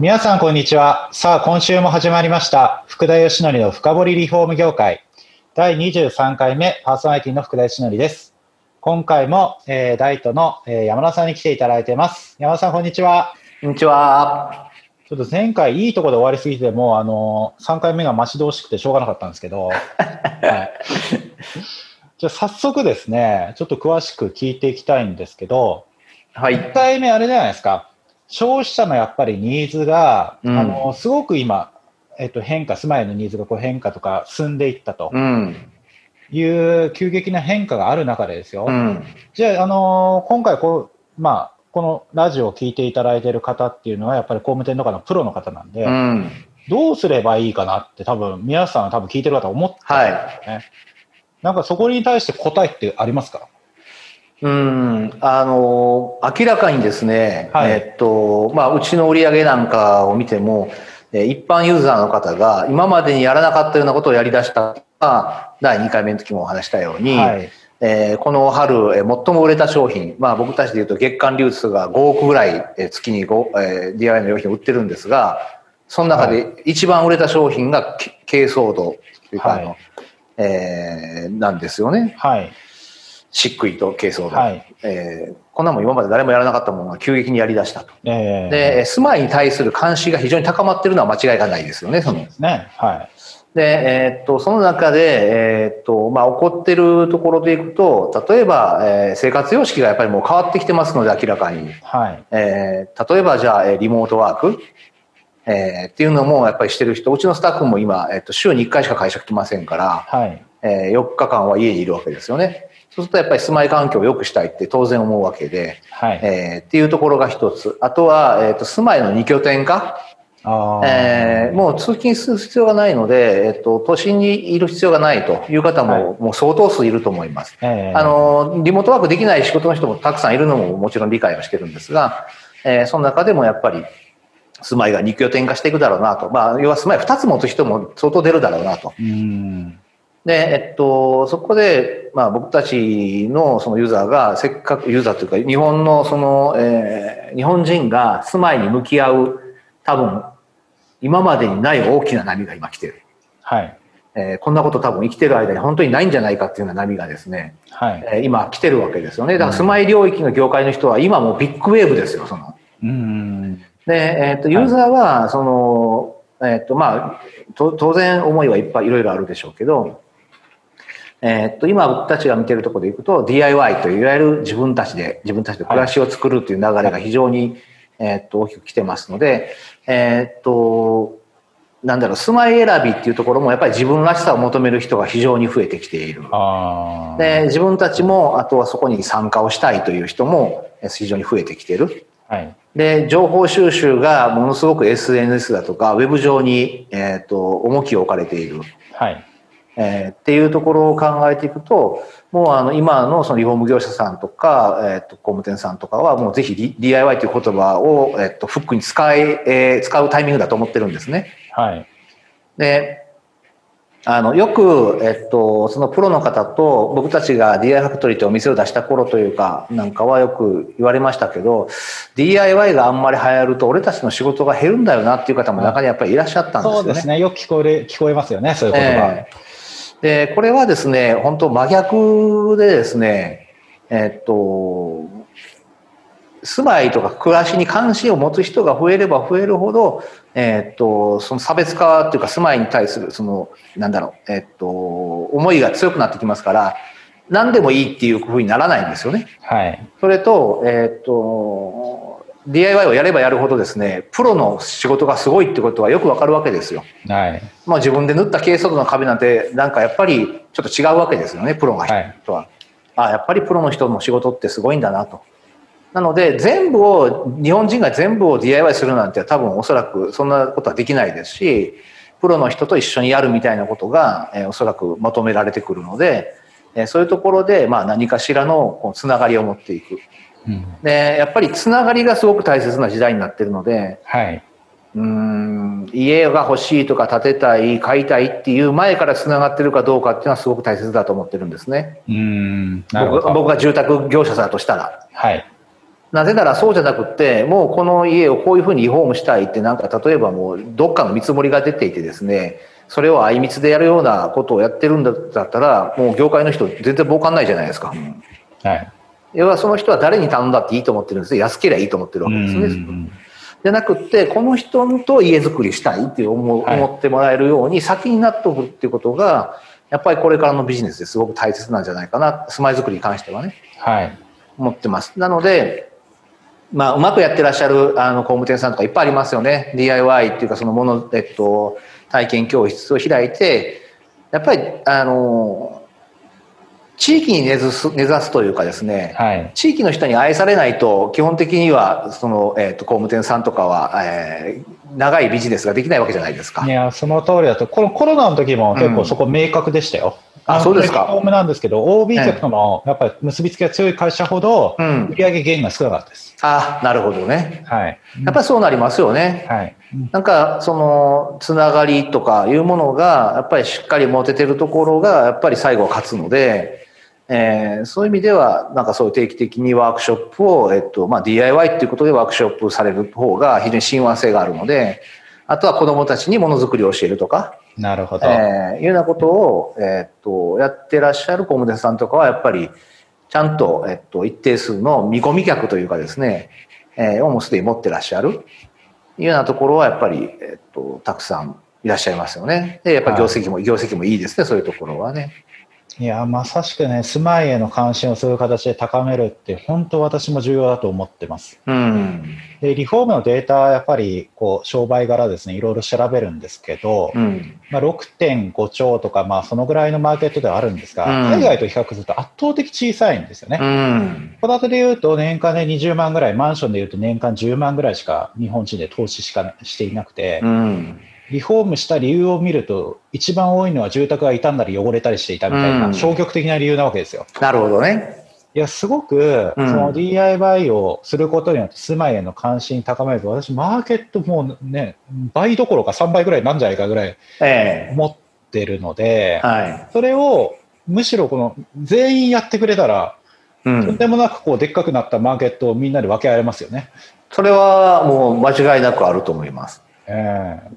皆さんこんにちは。さあ今週も始まりました福田義則の深掘りリフォーム業界。第23回目パーソナリティの福田義則です。今回も、えー、ダイトの、えー、山田さんに来ていただいてます。山田さんこんにちは。こんにちは。ちょっと前回いいところで終わりすぎてもうあの3回目が待ち遠しくてしょうがなかったんですけど、はい、じゃあ早速ですね、ちょっと詳しく聞いていきたいんですけど、はい、1回目あれじゃないですか、消費者のやっぱりニーズが、うん、あのすごく今、えっと、変化、住まいのニーズがこう変化とか進んでいったと。いう急激な変化がある中でですよ。うん、じゃあ、あの今回こう、まあ、このラジオを聞いていただいている方っていうのは、やっぱり工務店とかのプロの方なんで、うん、どうすればいいかなって多分、皆さんは多分聞いてる方思ってるんですね。はいなんかそこに対して答えってありますか？うん、あの、明らかにですね、はい、えっと、まあ、うちの売り上げなんかを見ても、一般ユーザーの方が今までにやらなかったようなことをやり出したが、第2回目の時もお話したように、はい、えー、この春、えー、最も売れた商品、まあ僕たちで言うと月間流通が5億ぐらい、えー、月に5、えー、DIY の用品を売ってるんですが、その中で一番売れた商品が軽装度というか、はい、えー、なんですよね。はい。漆喰と軽装で、はい、えー、こんなもん今まで誰もやらなかったものが急激にやりだしたと。えー、で、住まいに対する関心が非常に高まってるのは間違いがないですよね、その。ね。はい。で、えー、っと、その中で、えー、っと、まあ、起こってるところでいくと、例えば、えー、生活様式がやっぱりもう変わってきてますので、明らかに。はい。えー、例えば、じゃあ、リモートワーク。えー、っていうのもやっぱりしてる人、うちのスタッフも今、えっと、週に1回しか会社来ませんから、はい、えー、4日間は家にいるわけですよね。そうするとやっぱり住まい環境を良くしたいって当然思うわけで、はい、えー、っていうところが一つ。あとは、えっ、ー、と、住まいの二拠点化。あえー、もう通勤する必要がないので、えっと、都心にいる必要がないという方も、はい、もう相当数いると思います、えー、あの。リモートワークできない仕事の人もたくさんいるのももちろん理解はしてるんですが、えー、その中でもやっぱり、住まいが2拠点化していくだろうなと。まあ、要は住まい2つ持つ人も相当出るだろうなと。で、えっと、そこで、まあ僕たちのそのユーザーが、せっかくユーザーというか、日本のその、えー、日本人が住まいに向き合う、多分、今までにない大きな波が今来てる。はい。えー、こんなこと多分生きてる間に本当にないんじゃないかっていうような波がですね、はい、えー、今来てるわけですよね。だから住まい領域の業界の人は今もうビッグウェーブですよ、その。うんで、えっ、ー、と、ユーザーは、その、はい、えっ、ー、と、まあ、当然思いはいっぱいいろいろあるでしょうけど、えっ、ー、と、今僕たちが見てるところでいくと DIY といわゆる自分たちで、自分たちで暮らしを作るという流れが非常に、えっ、と、大きく来てますので、えっ、と、なんだろう、住まい選びっていうところもやっぱり自分らしさを求める人が非常に増えてきている。で、自分たちも、あとはそこに参加をしたいという人も非常に増えてきている。はい、で、情報収集がものすごく SNS だとか、ウェブ上に、えっ、ー、と、重きを置かれている。はい。えー、っていうところを考えていくと、もうあの今のそのリフォーム業者さんとか、えっ、ー、と、工務店さんとかはもうぜひ DIY という言葉を、えっ、ー、と、フックに使い、えー、使うタイミングだと思ってるんですね。はい。で、あの、よく、えっと、そのプロの方と僕たちが DIY ファクトリーというお店を出した頃というか、なんかはよく言われましたけど、DIY があんまり流行ると俺たちの仕事が減るんだよなっていう方も中にやっぱりいらっしゃったんですよね。そうですね。よく聞こえ、聞こえますよね、そういう言葉。えー、で、これはですね、本当真逆でですね、えっと、住まいとか暮らしに関心を持つ人が増えれば増えるほど、えっ、と、その差別化っていうか住まいに対する、その、なんだろう、えっ、と、思いが強くなってきますから、何でもいいっていうふうにならないんですよね。はい。それと、えっ、と、DIY をやればやるほどですね、プロの仕事がすごいってことがよくわかるわけですよ。はい。まあ自分で塗った軽速度の壁なんて、なんかやっぱりちょっと違うわけですよね、プロが人とは。はい、あやっぱりプロの人の仕事ってすごいんだなと。なので全部を日本人が全部を DIY するなんて多分おそらくそんなことはできないですし、プロの人と一緒にやるみたいなことが、えー、おそらく求められてくるので、えー、そういうところで、まあ、何かしらのつながりを持っていく。うん、でやっぱりつながりがすごく大切な時代になってるので、はい、うん家が欲しいとか建てたい買いたいっていう前からつながってるかどうかっていうのはすごく大切だと思ってるんですね。うん僕僕が住宅業者だとしたら。はいなぜならそうじゃなくってもうこの家をこういうふうにリフォームしたいってなんか例えばもうどっかの見積もりが出ていてですねそれをあいみつでやるようなことをやってるんだったらもう業界の人全然儲かんないじゃないですか。はい、要はその人は誰に頼んだっていいと思ってるんです安ければいいと思ってるわけですね。じゃなくってこの人と家づくりしたいって思,、思ってもらえるように先になっておくっていうことがやっぱりこれからのビジネスですごく大切なんじゃないかな住まいづくりに関してはね、はい、思ってます。なのでまあ、うまくやってらっしゃるあの工務店さんとかいっぱいありますよね。DIY っていうかそのもの、えっと、体験教室を開いて、やっぱり、あの、地域に根ざす根ざすというかですね、はい、地域の人に愛されないと基本的にはその、えーと、工務店さんとかは、えー、長いビジネスができないわけじゃないですか。いやその通りだとこのコロナの時も結構そこ明確でしたよ。うん、あそうですか。ホームなんですけど OB 客とのやっぱり結びつきが強い会社ほど売上減が少なかったです。うん、あなるほどね。はい。やっぱりそうなりますよね。はい。なんかそのつながりとかいうものがやっぱりしっかり持ててるところがやっぱり最後は勝つので。えー、そういう意味では、なんかそういう定期的にワークショップを、えっと、まあ、DIY っていうことでワークショップされる方が非常に親和性があるので、あとは子供たちにものづくりを教えるとか、なるほど。えー、いうようなことを、えー、っと、やってらっしゃる工務店さんとかは、やっぱり、ちゃんと、えっと、一定数の見込み客というかですね、えー、をもうすでに持ってらっしゃる、いうようなところは、やっぱり、えっと、たくさんいらっしゃいますよね。で、やっぱり業績も、はい、業績もいいですね、そういうところはね。いや、まさしくね、住まいへの関心をそういう形で高めるって、本当私も重要だと思ってます。うん、で、リフォームのデータ、やっぱり、こう、商売柄ですね、いろいろ調べるんですけど、うん、まあ、6.5兆とか、まあ、そのぐらいのマーケットではあるんですが、うん、海外と比較すると圧倒的小さいんですよね。うん。戸建てで言うと、年間で20万ぐらい、マンションで言うと年間10万ぐらいしか日本人で投資しかしていなくて、うんリフォームした理由を見ると、一番多いのは住宅が傷んだり汚れたりしていたみたいな、消極的な理由なわけですよ。なるほどね。いや、すごく、その DIY をすることによって住まいへの関心高めると、私、マーケットもうね、倍どころか3倍ぐらいなんじゃないかぐらい思ってるので、はい、それをむしろこの全員やってくれたら、うん、とんでもなくこうでっかくなったマーケットをみんなで分け合えますよね。それはもう間違いなくあると思います。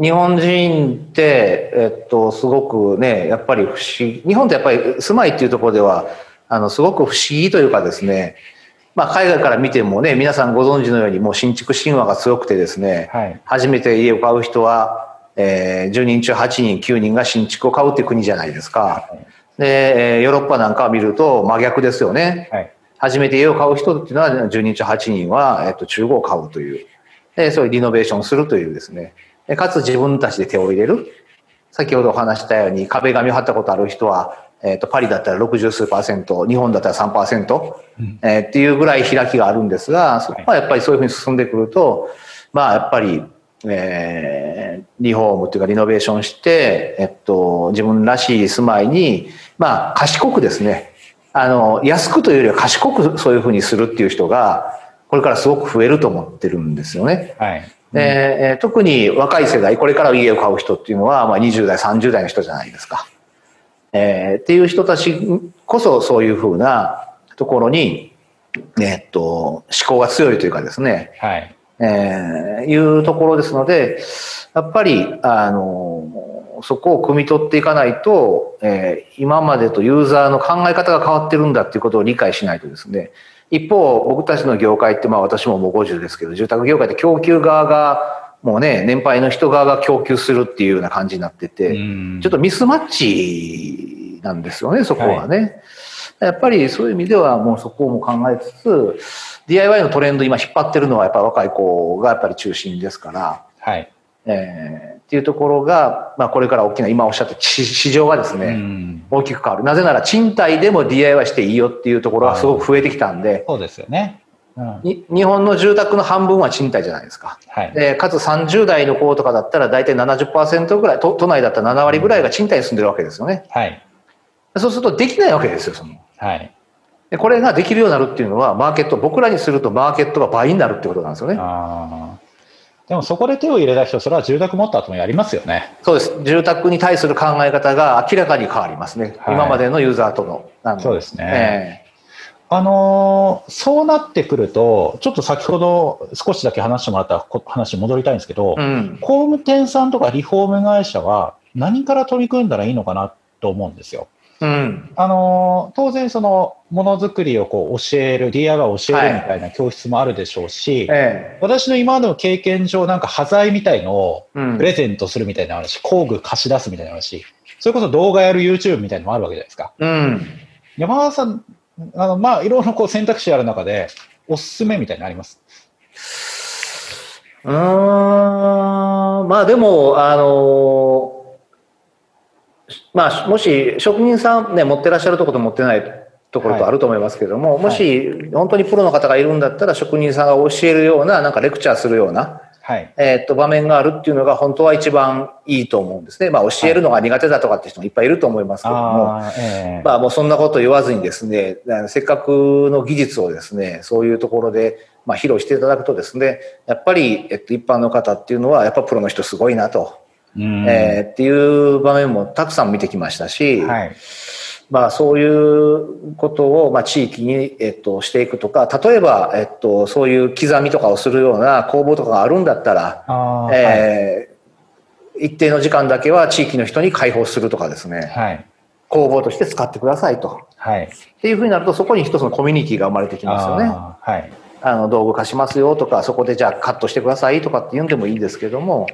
日本人って、えっと、すごくね、やっぱり不思議、日本ってやっぱり住まいっていうところでは、あの、すごく不思議というかですね、まあ、海外から見てもね、皆さんご存知のように、もう新築神話が強くてですね、はい、初めて家を買う人は、えー、10人中8人、9人が新築を買うっていう国じゃないですか。はい、で、ヨーロッパなんかを見ると真逆ですよね。はい、初めて家を買う人っていうのは、10人中8人は、えっと、中古を買うという。で、そういうリノベーションするというですね、かつ自分たちで手を入れる。先ほどお話したように壁紙を貼ったことある人は、えっ、ー、と、パリだったら60数パーセント、日本だったら3%、うん、えー、っていうぐらい開きがあるんですが、そこはやっぱりそういうふうに進んでくると、まあやっぱり、えー、リフォームというかリノベーションして、えっと、自分らしい住まいに、まあ賢くですね、あの、安くというよりは賢くそういうふうにするっていう人が、これからすごく増えると思ってるんですよね。はい。えー、特に若い世代、これから家を買う人っていうのは、まあ、20代、30代の人じゃないですか。えー、っていう人たちこそそういうふうなところに、えっと、思考が強いというかですね、はい。えー、いうところですので、やっぱり、あの、そこを汲み取っていかないと、えー、今までとユーザーの考え方が変わってるんだっていうことを理解しないとですね、一方、僕たちの業界って、まあ私ももう50ですけど、住宅業界って供給側が、もうね、年配の人側が供給するっていうような感じになってて、ちょっとミスマッチなんですよね、そこはね。はい、やっぱりそういう意味ではもうそこも考えつつ、DIY のトレンド今引っ張ってるのはやっぱ若い子がやっぱり中心ですから、はい。えー、っていうところが、まあ、これから大きな今おっしゃった市場がですね、大きく変わる。なぜなら賃貸でも DIY していいよっていうところがすごく増えてきたんでそうですよね。うん、日本の住宅の半分は賃貸じゃないですか。はい、でかつ30代の子とかだったら大体70%ぐらい都都内だったら7割ぐらいが賃貸に住んでるわけですよね。はい、そうするとできないわけですよその。はい。でこれができるようになるっていうのはマーケット僕らにするとマーケットが倍になるってことなんですよね。あでもそこで手を入れた人それは住宅持った後もやりますよね。そうです。住宅に対する考え方が明らかに変わりますね、はい、今までのユーザーとの。そうですね、えー、あのー、そうなってくると、ちょっと先ほど少しだけ話してもらった話に戻りたいんですけど、うん、工務店さんとかリフォーム会社は何から取り組んだらいいのかなと思うんですよ。うん、あの当然そのものづくりをこう教える DIY を教えるみたいな教室もあるでしょうし、はい、私の今までの経験上なんか端材みたいのをプレゼントするみたいな話、うん、工具貸し出すみたいな話それこそ動画やる YouTube みたいなのもあるわけじゃないですか、うん、山田さんあのまあいろいろこう選択肢ある中でおすすめみたいなのあります？うん。まあでもあのーまあ、もし職人さんね、持ってらっしゃるところと持ってないところとあると思いますけれども、はい、もし本当にプロの方がいるんだったら、職人さんが教えるような、なんかレクチャーするような、はい、えっと、場面があるっていうのが本当は一番いいと思うんですね。まあ、教えるのが苦手だとかって人もいっぱいいると思いますけれども、あえー、まあ、もうそんなこと言わずにですね、せっかくの技術をですね、そういうところで、まあ、披露していただくとですね、やっぱり、えっと、一般の方っていうのは、やっぱプロの人すごいなと。えー、っていう場面もたくさん見てきましたし、はい、まあそういうことを、まあ、地域に、えっと、していくとか、例えば、えっと、そういう刻みとかをするような工房とかがあるんだったら、えー、はい、一定の時間だけは地域の人に開放するとかですね、はい、工房として使ってくださいと。はい、っていうふうになると、そこに一つのコミュニティが生まれてきますよね。はい、あの道具貸しますよとか、そこでじゃあカットしてくださいとかって言うんでもいいですけども、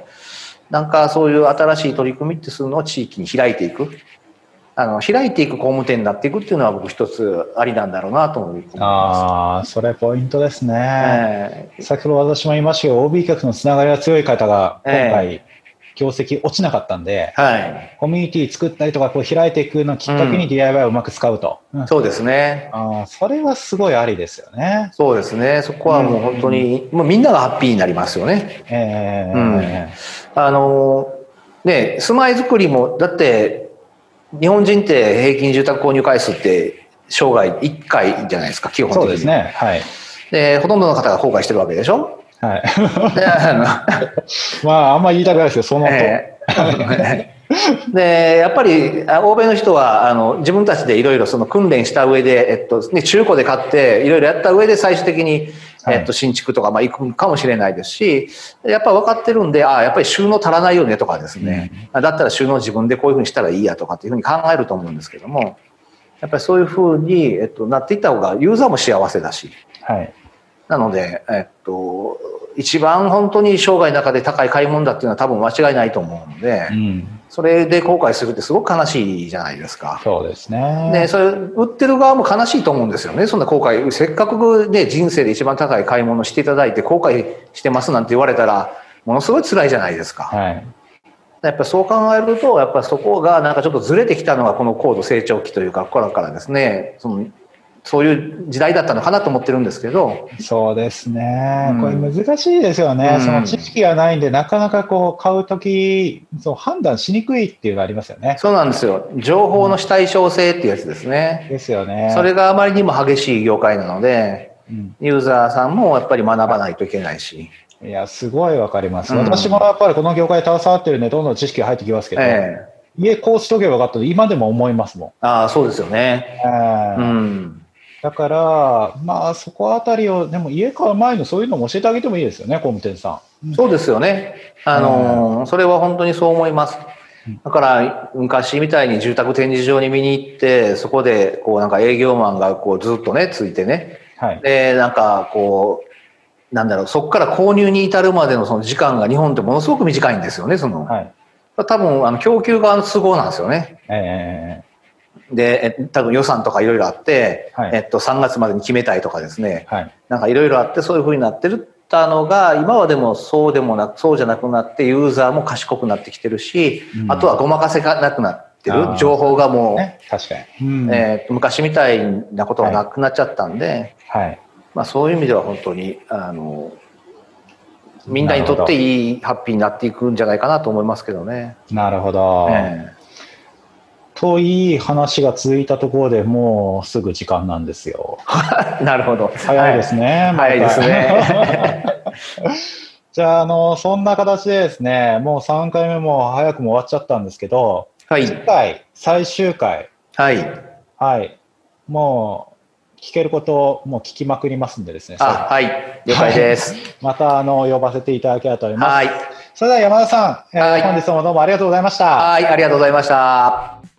なんかそういう新しい取り組みってするのを地域に開いていく。あの開いていく工務店になっていくっていうのは僕一つありなんだろうなと思います。ああ、それポイントですね。えー、先ほど私も言いましたけど、OB 客のつながりが強い方が今回、業績落ちなかったんで、はい、コミュニティ作ったりとかこう開いていくのきっかけに DIY をうまく使うと、うん、そうですね。あそれはすごいありですよね。そうですね。そこはもう本当に、うん、もうみんながハッピーになりますよね。ええー、うん。あのね住まいづくりもだって日本人って平均住宅購入回数って生涯1回じゃないですか基本的に。そうですね。はい。でほとんどの方が後悔してるわけでしょ？はい。まあ、あんまり言いたくないですけど、そのと。えー、で、やっぱり、欧米の人は、あの、自分たちでいろいろその訓練した上で、えっと、ね、中古で買って、いろいろやった上で最終的に、えっと、新築とか、まあ、行くかもしれないですし、やっぱ分かってるんで、ああ、やっぱり収納足らないよねとかですね、うん、だったら収納自分でこういうふうにしたらいいやとかっていうふうに考えると思うんですけども、やっぱりそういうふうに、えっと、なっていった方がユーザーも幸せだし、はい。なので、えっと、一番本当に生涯の中で高い買い物だっていうのは多分間違いないと思うので、うん、それで後悔するってすごく悲しいじゃないですか。そうですね。で、それ、売ってる側も悲しいと思うんですよね。そんな後悔、せっかくね、人生で一番高い買い物していただいて後悔してますなんて言われたら、ものすごい辛いじゃないですか。はい。やっぱそう考えると、やっぱそこがなんかちょっとずれてきたのがこの高度成長期というか、ここからですね、そのそういう時代だったのかなと思ってるんですけど。そうですね。これ難しいですよね。うん、その知識がないんで、なかなかこう買うとき、そう判断しにくいっていうのがありますよね。そうなんですよ。情報の主体性っていうやつですね。うん、ですよね。それがあまりにも激しい業界なので、うん、ユーザーさんもやっぱり学ばないといけないし。いや、すごいわかります。私もやっぱりこの業界携わってるんで、どんどん知識が入ってきますけど、えー、家こうしとけばよかったと今でも思いますもん。ああ、そうですよね。えー、うん。だから、まあ、そこあたりを、でも家買う前のそういうのも教えてあげてもいいですよね、工務店さん。そうですよね。あの、それは本当にそう思います。だから、昔みたいに住宅展示場に見に行って、そこで、こう、なんか営業マンが、こう、ずっとね、ついてね。はい。で、なんか、こう、なんだろう、そこから購入に至るまでのその時間が日本ってものすごく短いんですよね、その。はい。多分、あの、供給側の都合なんですよね。ええーで、え多分予算とかいろいろあって、はい、えっと、3月までに決めたいとかですね、はい、なんかいろいろあってそういうふうになってるたのが今はでもそうでもなくそうじゃなくなってユーザーも賢くなってきてるし、うん、あとはごまかせがなくなってる。情報がもう、ね、確かに、うん、えー、昔みたいなことがなくなっちゃったんで、はい、まあ、そういう意味では本当にあのみんなにとっていいハッピーになっていくんじゃないかなと思いますけどね。なるほど。えー、といい話が続いたところでもうすぐ時間なんですよ。なるほど。早いですね。はい、早いですね。じゃあ、あの、そんな形でですね、もう3回目も早くも終わっちゃったんですけど、はい。次回、最終回。はい。はい。もう、聞けることをもう聞きまくりますんでですね。あ、はい。了解です。また、あの、呼ばせていただければと思います。はい。それでは山田さん、本日もどうもありがとうございました。はい、ありがとうございました。